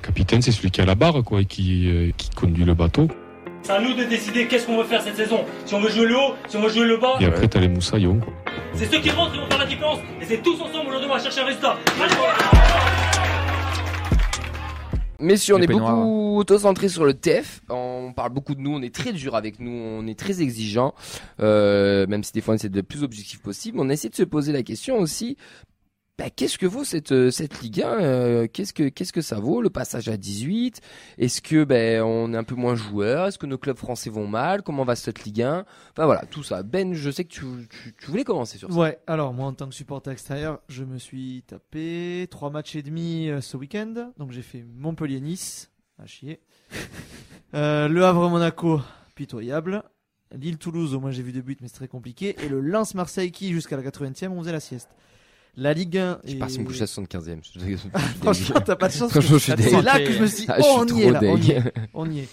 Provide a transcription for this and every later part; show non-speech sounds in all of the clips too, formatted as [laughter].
capitaine, c'est celui qui a la barre, quoi, et qui, euh, qui conduit le bateau. C'est à nous de décider qu'est-ce qu'on veut faire cette saison. Si on veut jouer le haut, si on veut jouer le bas. Et après, t'as les moussaillons, quoi. C'est ceux qui rentrent qui vont faire la différence. Et c'est tous ensemble aujourd'hui on va chercher un résultat. Allez Messieurs, on Les est peignoirs. beaucoup auto-centré sur le TF. On parle beaucoup de nous, on est très dur avec nous, on est très exigeant. Euh, même si des fois on essaie de le plus objectif possible. On essaie de se poser la question aussi. Bah, qu'est-ce que vaut cette euh, cette Ligue 1 euh, Qu'est-ce que qu'est-ce que ça vaut le passage à 18 Est-ce que ben on est un peu moins joueur Est-ce que nos clubs français vont mal? Comment va cette Ligue 1 Enfin voilà, tout ça. Ben, je sais que tu, tu, tu voulais commencer sur ça. Ouais, alors moi en tant que supporter extérieur, je me suis tapé trois matchs et demi euh, ce week-end. Donc j'ai fait Montpellier-Nice, à chier. [laughs] Euh, le Havre-Monaco, pitoyable. Lille-Toulouse, au moins j'ai vu des buts, mais c'est très compliqué. Et le Lens-Marseille qui, jusqu'à la 80e, on faisait la sieste. La Ligue 1. Je est- pars si me coucher à 75e. Je- je- je- Franchement, t'as pas de chance. C'est là que je me suis dit, Ah, oh, on y est là, on y est. On y est.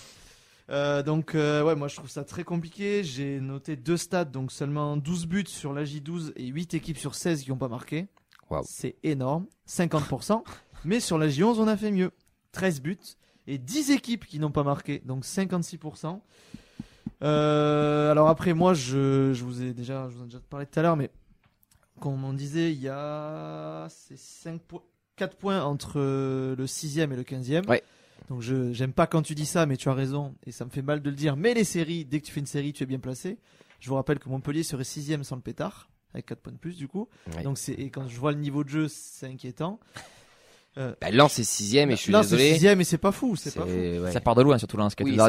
Euh, donc, euh, ouais, moi je trouve ça très compliqué. J'ai noté deux stats, donc seulement 12 buts sur la J12 et 8 équipes sur 16 qui n'ont pas marqué. Waouh. C'est énorme, 50%. Mais sur la J11, on a fait mieux. 13 buts et 10 équipes qui n'ont pas marqué, donc 56%. Euh, alors après, moi, je, je vous ai déjà, je vous en ai déjà parlé tout à l'heure, mais comme on disait, il y a c'est 5 po- 4 points entre euh, le 6e et le 15e. Ouais. Donc je j'aime pas quand tu dis ça, mais tu as raison, et ça me fait mal de le dire. Mais les séries, dès que tu fais une série, tu es bien placé. Je vous rappelle que Montpellier serait 6 sans le pétard, avec 4 points de plus du coup. Ouais. Donc c'est et quand je vois le niveau de jeu, c'est inquiétant. Bah, Lens c'est sixième et je suis Là, désolé. c'est sixième et c'est pas fou, c'est pas fou. ouais. Ça part de loin, surtout là, ce qui est Oui, ça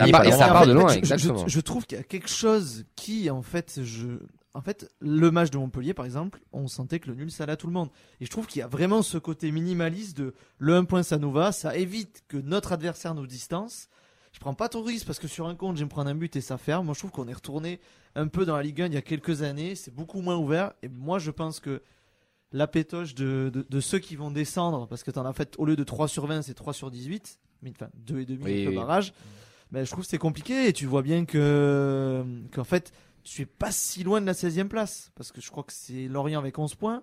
part- de En loin, fait, je- exactement. Je, je trouve qu'il y a quelque chose qui, en fait, je, en fait, le match de Montpellier, par exemple, on sentait que le nul ça allait à tout le monde. Et je trouve qu'il y a vraiment ce côté minimaliste de le 1 point ça nous va, ça évite que notre adversaire nous distance. Je prends pas trop de risque parce que sur un compte, je vais me prendre un but et ça ferme. Moi, je trouve qu'on est retourné un peu dans la Ligue 1 il y a quelques années. C'est beaucoup moins ouvert. Et moi, je pense que la pétoche de, de, de ceux qui vont descendre, parce que t'en as fait, au lieu de 3 sur 20, c'est 3 sur 18. Mais enfin, 2 et demi Oui, avec le oui. barrage. Ben, je trouve que c'est compliqué et tu vois bien que, qu'en fait, tu es pas si loin de la 16e place. Parce que je crois que c'est Lorient avec 11 points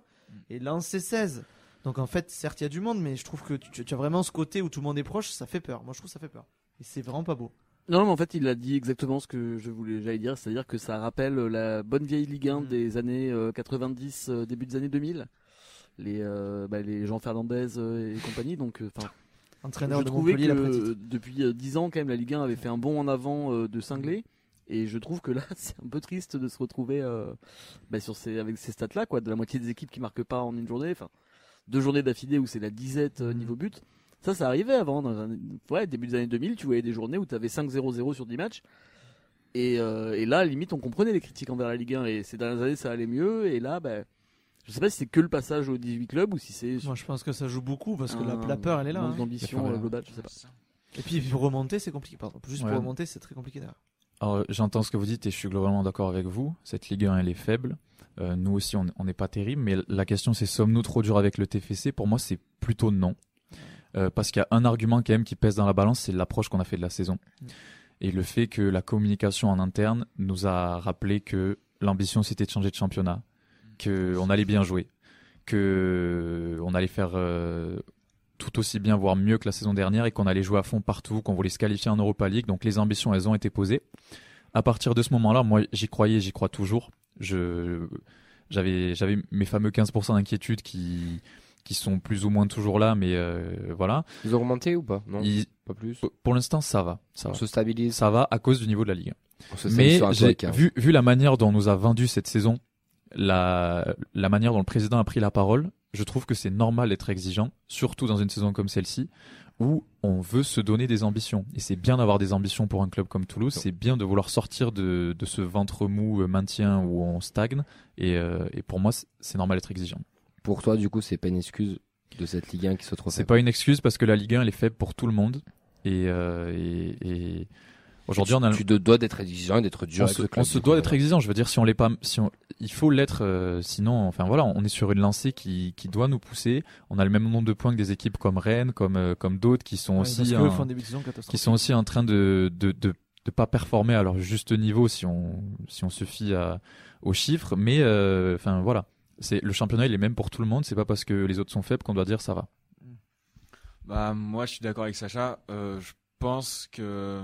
et Lens c'est 16. Donc en fait, certes, il y a du monde, mais je trouve que tu, tu as vraiment ce côté où tout le monde est proche, ça fait peur. Moi, je trouve que ça fait peur. Et c'est vraiment pas beau. Non, mais en fait, il a dit exactement ce que je voulais, j'allais dire, c'est-à-dire que ça rappelle la bonne vieille Ligue 1 Mm. des années euh, 90, euh, début des années 2000. Les, euh, bah, les Jean Fernandez euh, et compagnie. Donc, euh, enfin, Entraîneur je de trouvais que la euh, depuis euh, 10 ans, quand même, la Ligue 1 avait fait un bond en avant euh, de cinglé. Et je trouve que là, [laughs] c'est un peu triste de se retrouver euh, bah, sur ces, avec ces stats-là, quoi, de la moitié des équipes qui marquent pas en une journée. Enfin, deux journées d'affilée où c'est la disette euh, niveau but. Ça, ça arrivait avant. Dans un, ouais, début des années 2000, tu voyais des journées où tu avais 5-0-0 sur 10 matchs. Et, euh, et là, limite, on comprenait les critiques envers la Ligue 1. Et ces dernières années, ça allait mieux. Et là, bah, je sais pas si c'est que le passage aux 18 clubs ou si c'est. Moi, je pense que ça joue beaucoup parce que la, un la peur, elle est là. hein. d'ambition La peur, elle est globale, je sais pas. Et puis, pour remonter, c'est compliqué. Pardon. Juste Ouais. pour remonter, c'est très compliqué derrière. Alors, j'entends ce que vous dites et je suis globalement d'accord avec vous. Cette Ligue 1, elle est faible. Euh, nous aussi, on n'est pas terrible. Mais la question, c'est sommes-nous trop durs avec le TFC Pour moi, c'est plutôt non. Euh, parce qu'il y a un argument quand même qui pèse dans la balance, c'est l'approche qu'on a fait de la saison. Et le fait que la communication en interne nous a rappelé que l'ambition, c'était de changer de championnat, que on allait bien jouer, que on allait faire euh, tout aussi bien, voire mieux que la saison dernière, et qu'on allait jouer à fond partout, qu'on voulait se qualifier en Europa League. Donc les ambitions, elles ont été posées. À partir de ce moment-là, moi, j'y croyais, j'y crois toujours. Je, j'avais, j'avais mes fameux 15% d'inquiétude qui, qui sont plus ou moins toujours là, mais euh, voilà. Ils ont remonté ou pas? Non, Ils- pas plus. pour l'instant, ça va, ça On va. se stabilise. Ça va à cause du niveau de la ligue. On Mais j'ai- écart. vu, vu la manière dont on nous a vendu cette saison, la, la manière dont le président a pris la parole, je trouve que c'est normal d'être exigeant, surtout dans une saison comme celle-ci, où on veut se donner des ambitions. Et c'est bien d'avoir des ambitions pour un club comme Toulouse, c'est bien de vouloir sortir de, de ce ventre mou euh, maintien où on stagne. Et, euh, et pour moi, c'est- normal d'être exigeant. Pour toi, du coup, c'est pas une excuse de cette Ligue 1 qui soit trop C'est pas une excuse parce que la Ligue 1, elle est faible pour tout le monde. Et, euh, et, et aujourd'hui, on a Tu te dois d'être exigeant et d'être dur on avec se, le club. on se doit d'être exigeant. Je veux dire, si on l'est pas, si on, il faut l'être. euh, sinon, enfin voilà, on est sur une lancée qui, qui doit nous pousser. On a le même nombre de points que des équipes comme Rennes, comme euh, comme d'autres qui sont Ouais, aussi catastrophiques. qui sont aussi en train de de, de de pas performer à leur juste niveau si on si on se fie à, aux chiffres. Mais euh, enfin voilà, c'est le championnat il est même pour tout le monde. C'est pas parce que les autres sont faibles qu'on doit dire ça va. Bah moi je suis d'accord avec Sacha. Euh, je pense que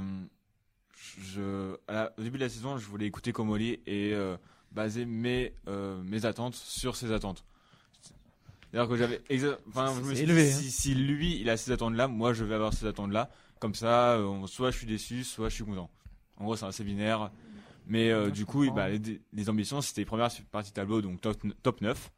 je, à la- au début de la saison, je voulais écouter Komoli et euh, baser mes euh, mes attentes sur ses attentes. C'est-à-dire que j'avais, enfin, je me suis élevé, dit, hein. si, lui il a ces attentes là, moi je vais avoir ces attentes là. Comme ça, euh, soit je suis déçu, soit je suis content. En gros, c'est assez binaire. Mais euh, du coup, bah, les, les ambitions, c'était première partie tableau, donc top, top 9.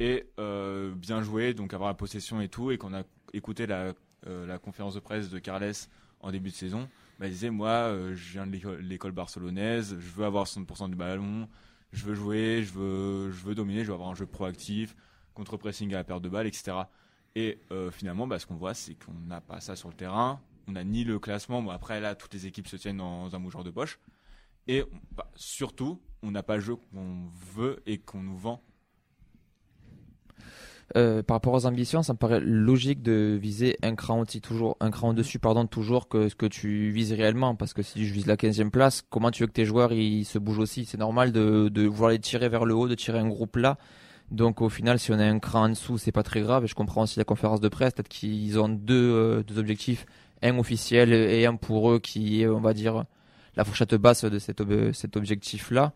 Et euh, bien joué, donc avoir la possession et tout. Et qu'on a écouté la, la conférence de presse de Carles en début de saison, bah, il disait Moi, euh, je viens de l'école- barcelonaise, je veux avoir 60% du ballon, je veux jouer, je veux, je veux dominer, je veux avoir un jeu proactif, contre-pressing à la perte de balle, etc. Et euh, finalement, bah, ce qu'on voit, c'est qu'on n'a pas ça sur le terrain. On n'a ni le classement. Bon, après, là, toutes les équipes se tiennent dans un mouchoir de poche. Et bah, surtout, on n'a pas le jeu qu'on veut et qu'on nous vend. Euh, par rapport aux ambitions, ça me paraît logique de viser un cran toujours, un cran au-dessus, pardon, toujours que ce que tu vises réellement. Parce que si je vise la 15e place, comment tu veux que tes joueurs ils se bougent aussi? C'est normal de, de vouloir les tirer vers le haut, de tirer un groupe là. Donc au final, si on a un cran en dessous, c'est pas très grave. Et je comprends aussi la conférence de presse, peut-être qu'ils ont deux, euh, deux objectifs, un officiel et un pour eux qui est, on va dire, la fourchette basse de cet, cet objectif-là.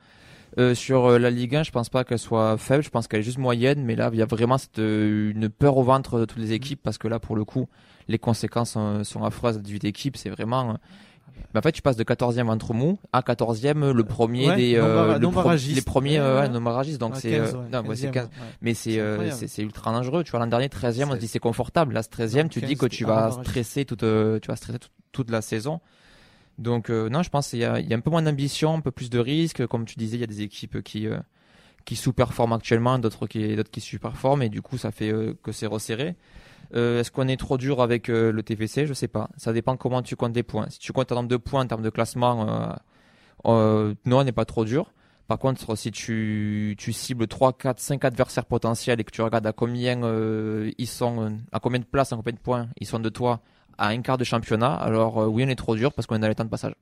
Euh, sur euh, la Ligue 1, je pense pas qu'elle soit faible, je pense qu'elle est juste moyenne, mais là, il y a vraiment cette, euh, une peur au ventre de toutes les équipes parce que là, pour le coup, les conséquences sont, sont affreuses à 18 équipes. C'est vraiment. euh, mais en fait, tu passes de 14e entre mou à 14e, le premier Ouais, des. euh, le pro- les premiers, euh, ouais. non Donc Ah, c'est. 15, euh, ouais, non, ouais, c'est 15e, 15. ouais. Mais c'est ultra dangereux. Tu vois, l'an dernier, 13e, on se dit c'est confortable. Là, ce 13e, Non, tu te 15, dis que tu vas stresser toute, tu vas stresser toute, toute la saison. Donc, euh, non, je pense qu'il y a, un peu moins d'ambition, un peu plus de risques. Comme tu disais, il y a des équipes qui, euh, qui sous-performent actuellement, d'autres qui, d'autres qui sous-performent, et du coup, ça fait euh, que c'est resserré. Est-ce qu'on est trop dur avec le TFC Je sais pas. Ça dépend comment tu comptes les points. Si tu comptes en nombre de points en termes de classement, non, on n'est pas trop dur. Par contre, si tu, tu cibles 3, 4, 5 adversaires potentiels et que tu regardes à combien ils sont, à combien de places, à combien de points ils sont de toi à un quart de championnat, alors euh, oui, on est trop dur parce qu'on est dans les temps de passage.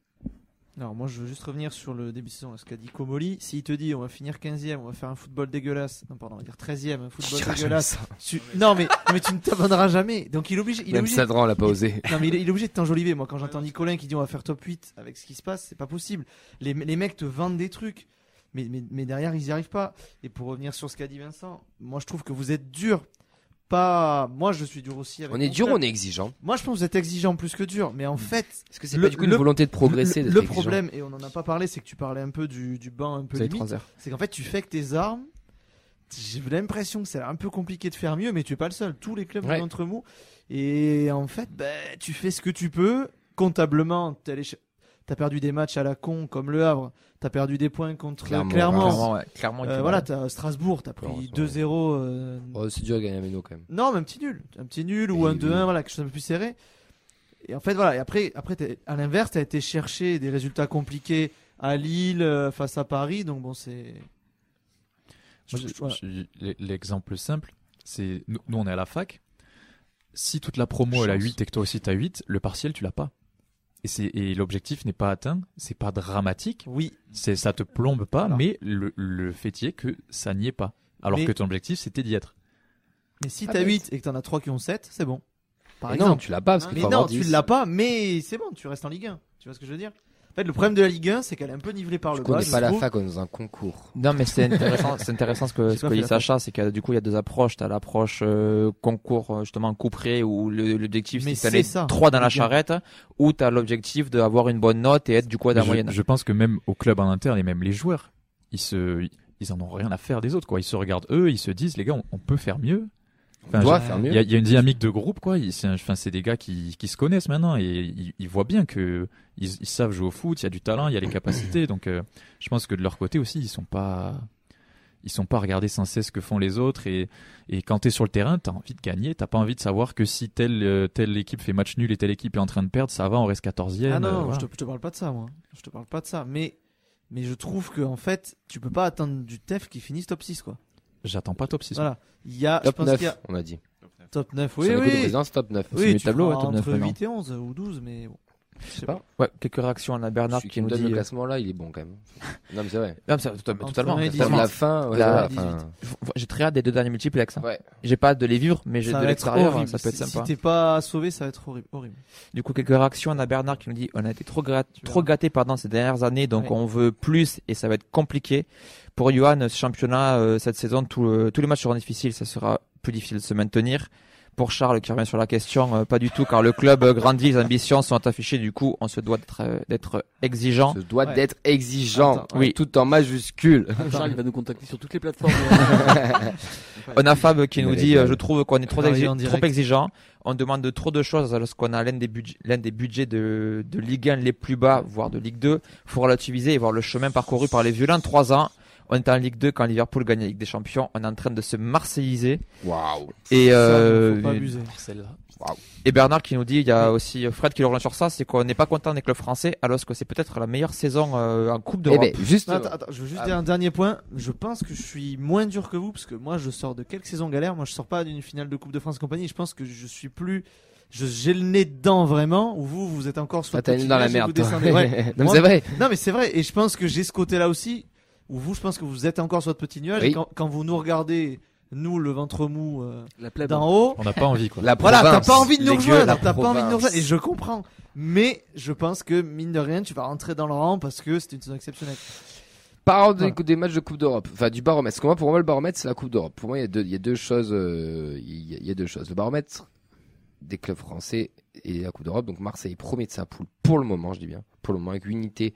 Alors moi je veux juste revenir sur le début de saison, ce qu'a dit Komoli. S'il te dit on va finir 15e, on va faire un football dégueulasse, non pardon, on va dire 13e, un football dégueulasse. Tu- Non mais, mais tu ne t'abandonneras jamais. Donc il est obligé, il est Même obligé, Sadran l'a pas osé. [laughs] non mais il est, il est obligé de t'enjoliver. Moi quand j'entends Nicolin qui dit on va faire top 8 avec ce qui se passe, c'est pas possible. Les, les mecs te vendent des trucs. Mais, mais, mais derrière ils y arrivent pas. Et pour revenir sur ce qu'a dit Vincent, moi je trouve que vous êtes dur. Pas, moi je suis dur aussi. Avec On est dur, on est exigeant. Moi je pense que vous êtes exigeant plus que dur. Mais en fait, Est-ce que c'est pas du coup une le- volonté de progresser le, problème, et on en a pas parlé, c'est que tu parlais un peu du, du banc un peu limite. C'est qu'en fait, tu fais que tes armes. J'ai l'impression que c'est un peu compliqué de faire mieux, mais tu es pas le seul. Tous les clubs Ouais. sont entre mou. Et en fait, ben, tu fais ce que tu peux. Comptablement, t'es allé ch- t'as perdu des matchs à la con comme le Havre. T'as perdu des points contre Clairement, Clermont. Clairement, ouais, clairement, il Euh, voilà, t'as Strasbourg, t'as pris Heureusement. 2-0. euh, Oh, c'est dur à gagner à Méno quand même. non, mais un petit nul. Un petit nul ou Et un 2-1, oui. voilà, quelque chose un peu plus serré. Et en fait, voilà. Et après, après à l'inverse, tu as été chercher des résultats compliqués à Lille, euh, face à Paris. Donc, bon, c'est. L'exemple simple, c'est nous, nous, on est à la fac. Si toute la promo elle a Chance. 8 et que toi aussi t'as 8, le partiel tu l'as pas. Et, c'est- et l'objectif n'est pas atteint, c'est pas dramatique, Oui, c'est ça te plombe pas, Alors. mais le, le fait y est que ça n'y est pas. Alors Mais- que ton objectif c'était d'y être. mais si Ah, t'as bête. 8 et que t'en as 3 qui ont 7, c'est bon. Par non, exemple. tu l'as pas parce qu'il mais faut non, tu 10. l'as pas, mais c'est bon, tu restes en Ligue 1. Tu vois ce que je veux dire? En fait, le problème de la Ligue 1, c'est qu'elle est un peu nivelée par Je le bas. je pas la trouve. fac, on est dans un concours. Non, mais c'est [laughs] intéressant, c'est intéressant ce que, ce que dit Sacha, c'est que du coup, il y a deux approches. T'as l'approche euh, concours, euh, justement, couperé, où l'objectif, c'est d'aller trois dans la charrette, ou t'as l'objectif d'avoir une bonne note et être du coup à la je, moyenne. je pense que même au club en interne et même les joueurs, ils se, ils en ont rien à faire des autres quoi. Ils se regardent eux, ils se disent les gars, on, on peut faire mieux. On Enfin, doit je- faire Il mieux. y, a, il y a une dynamique de groupe, quoi. C'est un- enfin, c'est des gars qui, qui se connaissent maintenant et ils, ils voient bien que ils, ils savent jouer au foot. Il y a du talent, il y a les capacités. [coughs] Donc, euh, je pense que de leur côté aussi, ils sont pas, ils sont pas à regarder sans cesse ce que font les autres. Et, et quand t'es sur le terrain, t'as envie de gagner. T'as pas envie de savoir que si telle, euh, telle équipe fait match nul et telle équipe est en train de perdre, ça va, on reste 14e. Ah non, euh, non, voilà. je, te, je te parle pas de ça, moi. Je te parle pas de ça. Mais, mais je trouve que en fait, tu peux pas attendre du TEF qui finisse top 6, quoi. J'attends pas top 6. Voilà. Il y a, je Top pense 9, qu'il y a on a dit. top 9. Sur Oui, oui. présidence, top 9. C'est Oui, le tu tableau, ouais, top 9 entre maintenant. 8 et 11 ou 12, mais bon. Je sais pas. Ouais, quelques réactions. On a Bernard Celui qui qui nous donne dit. le euh, classement là, il est bon quand même. non mais c'est vrai. non, mais ça- totalement. 20 et totalement. Comme la fin, ouais, La- voilà, 18. enfin, J'ai très hâte des deux derniers multiplex. hein. ouais. J'ai pas hâte de les vivre, mais j'ai de l'extérieur, horrible. ça peut être Si- sympa. Si t'es pas sauvé, ça va être horrible. horrible. Du coup, quelques réactions. On a Bernard qui nous dit on a été trop, grat- trop gâté pendant ces dernières années, donc Ouais. on veut plus et ça va être compliqué. Pour Johan, ce championnat, euh, cette saison, tout, euh, tous les matchs seront difficiles, ça sera plus difficile de se maintenir. Pour Charles qui revient sur la question, euh, pas du tout, car le club euh, grandit, les ambitions sont affichées, du coup, on se doit d'être euh, exigeant. Se doit Ouais. d'être exigeant. Attends, oui. Tout en majuscule. [laughs] Charles, il va nous contacter sur toutes les plateformes. [laughs] On a Fab qui Il nous dit, euh, je trouve qu'on est trop, exi- trop exigeant. On demande trop de choses lorsqu'on a l'un des, budgets, l'un des budgets de, de Ligue 1 les plus bas, voire de Ligue 2. Faut relativiser et voir le chemin parcouru par les violents. Trois ans. On est en Ligue 2 quand Liverpool gagne la Ligue des Champions. On est en train de se marseilliser. Waouh. Et, Ça, euh, faut pas abuser. et Bernard qui nous dit, il y a aussi Fred qui le rejoint sur ça, c'est qu'on n'est pas content des clubs français, alors que c'est peut-être la meilleure saison euh, en Coupe Eh d'Europe. ben, juste. Attends, attends, je veux juste Ah. dire un dernier point. Je pense que je suis moins dur que vous parce que moi je sors de quelques saisons galères. Moi je sors pas d'une finale de Coupe de France compagnie. Je pense que je suis plus. J'ai le nez dedans vraiment. Ou vous, vous êtes encore sur Ah, le dans la merde. vous toi. descendez. Ouais. [laughs] non, mais Moi- c'est vrai. Non mais c'est vrai. Et je pense que j'ai ce côté-là aussi. Ou vous, je pense que vous êtes encore sur votre petit nuage. Oui. Et quand, quand vous nous regardez, nous le ventre mou euh, d'en haut. On n'a pas envie, quoi. La Voilà, t'as pas envie de nous rejoindre, t'as pas envie de nous rejoindre, et je comprends. Mais je pense que mine de rien, tu vas rentrer dans le rang parce que c'était une saison exceptionnelle. Parlons des, Voilà. des matchs de Coupe d'Europe, enfin du baromètre. Parce que moi, pour moi, le baromètre, c'est la Coupe d'Europe. Pour moi, il y a deux, il y a deux choses. euh, il, y a, il y a deux choses. Le baromètre des clubs français et la Coupe d'Europe. Donc Marseille est premier de sa poule pour le moment, je dis bien, pour le moment avec unité,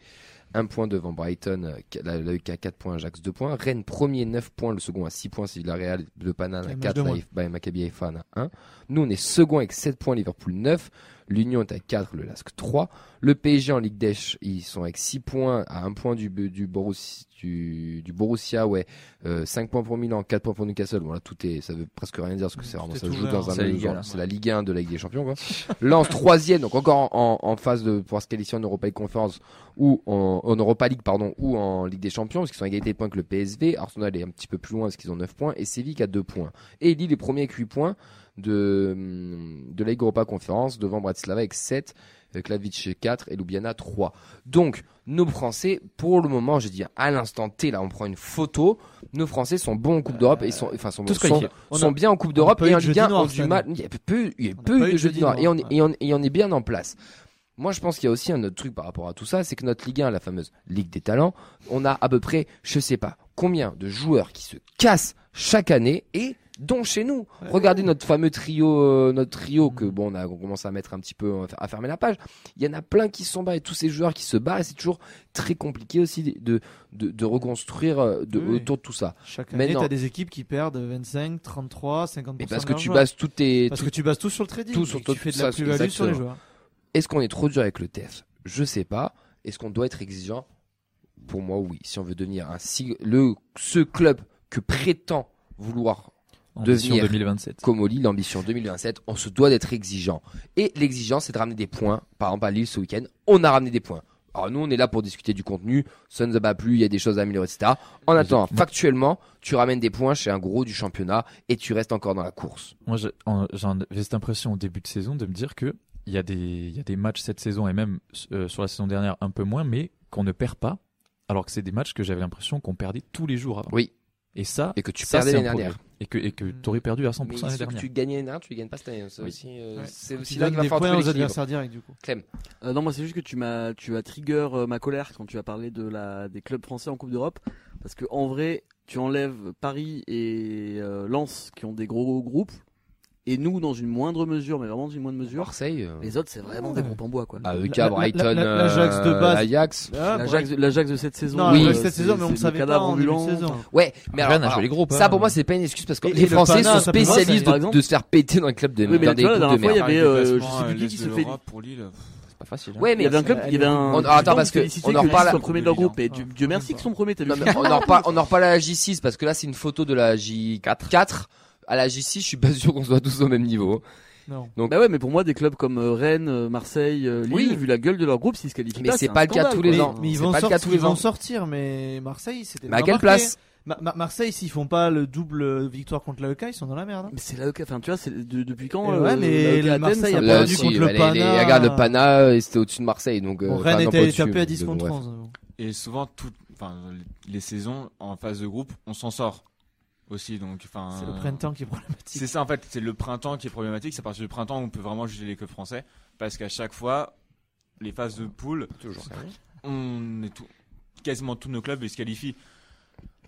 un point devant Brighton, euh, la, la UK à 4 points, Ajax 2 points, Rennes premier 9 points, le second à 6 points, c'est Villarreal, Le Paname Un à match 4, de moins. la Maccabi Haifa en a 1. Nous, on est second avec 7 points, Liverpool 9. L'Union est à 4, le LASK 3. Le PSG en Ligue d'Esch, ils sont avec 6 points, à 1 point du, du, Borussia, du, du Borussia, ouais. Euh, 5 points pour Milan, 4 points pour Newcastle. Bon, là, tout est, ça veut presque rien dire parce que c'est vraiment, ça se joue dans un c'est la même Ligue un. C'est la Ligue 1 de la Ligue des Champions, quoi. [laughs] Lens troisième, donc encore en, en, en phase de pouvoir se qualifier en Europa League Conference ou en, en Europa League, pardon, ou en Ligue des Champions, parce qu'ils sont à égalité de points que le PSV. Arsenal est un petit peu plus loin parce qu'ils ont 9 points et Séville qui a 2 points. Et Lille est premier avec 8 points de, de la Ligue Europa Conference devant Bratislava avec 7, Klavic 4 et Ljubljana 3. Donc, nos Français, pour le moment, je dis à l'instant T, là, on prend une photo. Nos Français sont bons en Coupe d'Europe et ils sont, enfin, sont, sont, a- sont bien en Coupe d'Europe et en de Ligue jeudi 1 noir ont du mal. Il y a peu, il y a peu de jeudi noir et on, et on, et on est bien en place. Moi, je pense qu'il y a aussi un autre truc par rapport à tout ça, c'est que notre Ligue 1, la fameuse Ligue des talents, on a à peu près, je sais pas, combien de joueurs qui se cassent chaque année et dont chez nous. Regardez notre fameux trio, euh, notre trio que bon, on a on commence à mettre un petit peu à fermer la page. Il y en a plein qui se sont barrés, tous ces joueurs qui se barrent, et c'est toujours très compliqué aussi de de, de reconstruire euh, de, Oui. autour de tout ça. Chaque Mais année, t'as des équipes qui perdent 25, 33, 50%. Mais parce que tu bases toutes tes Parce tout- que tu bases tout sur le trading. tout et sur tout tu fais de la plus-value sur les joueurs. Est-ce qu'on est trop dur avec le TF Je sais pas. Est-ce qu'on doit être exigeant? Pour moi, oui. Si on veut devenir un le ce club que prétend vouloir Ambition devenir 2027. comme Oli, l'ambition 2027, on se doit d'être exigeant. Et l'exigence, c'est de ramener des points. Par exemple, à Lille ce week-end, on a ramené des points. Alors nous, on est là pour discuter du contenu. Ça ne nous a pas plu, il y a des choses à améliorer, etc. En attendant, factuellement, tu ramènes des points chez un gros du championnat et tu restes encore dans la course. Moi, avais cette impression au début de saison de me dire que il y a des, il y a des matchs cette saison et même euh, sur la saison dernière un peu moins, mais qu'on ne perd pas, alors que c'est des matchs que j'avais l'impression qu'on perdait tous les jours avant. Oui. Et ça, Et que tu ça, perdais l'année dernière. Et que, et que t'aurais perdu à 100% Mais l'année ce que dernière. tu gagnais l'année dernière, tu ne gagnes pas cette année. C'est Oui. aussi, euh, Ouais. c'est Tu aussi là qu'il va falloir trouver aux adversaires directs du coup. Clem. Euh, non, moi c'est juste que tu m'as, tu as trigger euh, ma colère quand tu as parlé de la des clubs français en Coupe d'Europe, parce que en vrai, tu enlèves Paris et euh, Lens qui ont des gros groupes, et nous dans une moindre mesure, mais vraiment dans une moindre mesure, Marseille. euh, les autres c'est vraiment des groupes en bois quoi. Ah, EK, La- la- Brighton, la- la- l'Ajax de euh, base. L'Ajax. Ah, L'Ajax, l'Ajax de cette saison. Non, Oui. euh, cette c'est- saison, mais on des savait pas en début de saison. Ouais, mais alors, alors, joué les groupes. ça hein. pour moi c'est pas une excuse parce que Et- les et le Français Pana, sont spécialistes de, de se faire péter dans les clubs de, Oui, mais dans des groupes de fois, il y merde. avait, je sais plus qui qui se de fait- pour Lille. C'est pas facile. hein. Ouais, Il mais y avait un club, il y avait un. On- attends, parce que on en reparle- le premier de leur groupe. Et Ah, Dieu, merci qu'ils sont premiers. On en reparle à la J6 parce que là c'est une photo de la J4. 4. À la J6, je suis pas [laughs] sûr qu'on soit tous au même niveau. Non. Donc- Bah ouais, mais pour moi, des clubs comme euh, Rennes, euh, Marseille, euh, Lille, Oui. vu la gueule de leur groupe, s'ils se qualifient Mais pas, c'est pas le cas tous les ans. Mais ils vont, pas le cas sortir, tous les ils vont ans. sortir, mais Marseille, c'était Mais à quelle place Ma- Ma- Marseille, s'ils font pas le double victoire contre l'AEK, ils sont dans la merde. hein. Mais c'est l'AEK, enfin tu vois, c'est de- depuis quand Eh euh, ouais, mais le Athènes, Marseille a perdu contre bah, le Pana. les- regarde le Pana, c'était au-dessus de Marseille, donc. Rennes était tapé à 10 donc, contre bref. 11. Et souvent, tout, enfin, les saisons en phase de groupe, on s'en sort aussi. Donc, enfin, C'est le printemps qui est problématique. C'est ça en fait, c'est le printemps qui est problématique. C'est à partir du printemps où on peut vraiment juger les clubs français, parce qu'à chaque fois, les phases de poule, on est tout, quasiment tous nos clubs ils se qualifient.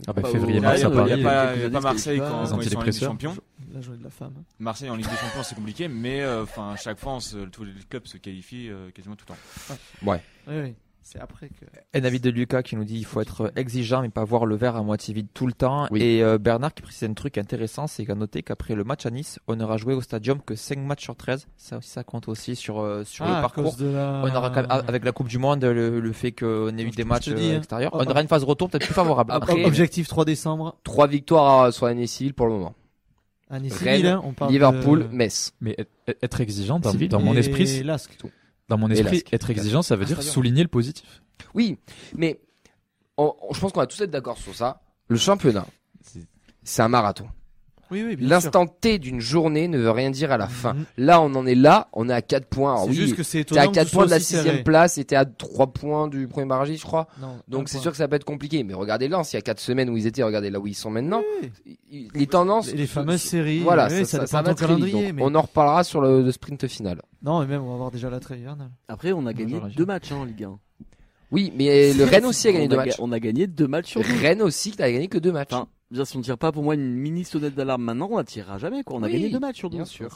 Ah bah, Pas février, mars Il y à a- Paris. il y a pas, a Marseille c'était quand, pas- quand ils sont en Ligue des. Champions. La journée de la femme. Marseille en Ligue des Champions c'est compliqué, mais euh, enfin chaque fois on se- tous les clubs se qualifient euh, quasiment tout le temps. Oui, oui. C'est après que. Et David de Lucas qui nous dit il faut être exigeant mais pas voir le verre à moitié vide tout le temps. Oui. Et euh, Bernard qui précise un truc intéressant, c'est qu'à noter qu'après le match à Nice, on aura joué au stadium que 5 matchs sur 13. Ça aussi, ça compte aussi sur, euh, sur Ah, le à parcours. cause de la. On aura quand même, avec la Coupe du Monde, le, le fait qu'on ait eu des matchs dis, euh, hein. extérieurs, on aura une phase retour peut-être plus favorable. Après, Après, Objectif 3 décembre. Trois victoires à- sur l'année civile pour le moment. À Nice, Rennes, Milan, on parle Liverpool, de... Metz. Mais être- exigeant, dans, dans mon esprit, Lasque. Dans mon esprit, être exigeant, ça veut dire souligner le positif. Oui, mais on- on- je pense qu'on va tous être d'accord sur ça. Le championnat, c'est un marathon. Oui, oui. L'instant T d'une journée ne veut rien dire à la fin. Mhm. Là, on en est là, on est à 4 points. Alors C'est oui, juste que c'est T'es étonnant. à que 4 ce points de la aussi 6 serré. place et t'es à 3 points du premier barragiste, je crois. Non, Donc c'est sûr que ça va être compliqué. Mais regardez Lens, il y a 4 semaines où ils étaient, regardez là où ils sont maintenant. Oui. Les tendances. Les, les fameuses séries. Voilà, oui, ça, ça, ça va très vite. mais... On en reparlera sur le, le sprint final. Non, mais même, on va avoir déjà la trêve hivernale. Après, on a gagné deux matchs hein, en Ligue 1. Oui, mais le Rennes aussi a gagné deux matchs. On a gagné deux matchs sur. Rennes aussi, t'as gagné que deux matchs. Déjà, si on tire pas pour moi une mini sonnette d'alarme maintenant, on la tirera jamais, quoi. On a gagné deux matchs sur deux. bien sûr.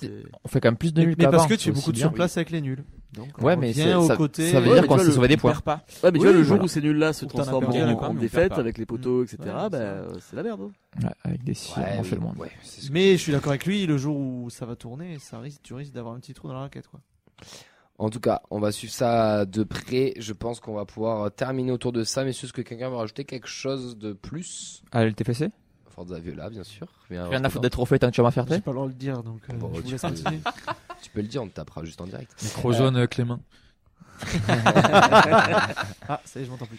On fait quand même plus de Mais, nuls mais parce que tu fais beaucoup de bien. surplace avec les nuls. Donc, on Ouais, mais c'est- au ça, côté. ça veut Ouais, dire mais qu'on s'est sauvé des On points. perd pas. Ouais, mais tu vois, le jour voilà. où ces nuls-là se transforment en, en défaite avec les poteaux, etc., Ouais, bah, c'est la merde. hein. Ouais, avec des Ouais, on fait le que- Mais je suis d'accord avec lui, le jour où ça va tourner, ça risque, tu risques d'avoir un petit trou dans la raquette, quoi. En tout cas, on va suivre ça de près. Je pense qu'on va pouvoir terminer autour de ça. Messieurs, est-ce que quelqu'un va rajouter quelque chose de plus Ah, LTFC Forza Viola, bien sûr. Rien à foutre des trophées tant que tu vas faire J'ai pas le droit de le dire, donc euh, Bon, je tu vous laisse peux- continuer. [laughs] Tu peux le dire, on te tapera juste en direct. Micro jaune, Clément. [laughs] ah, ça y est, je m'entends plus.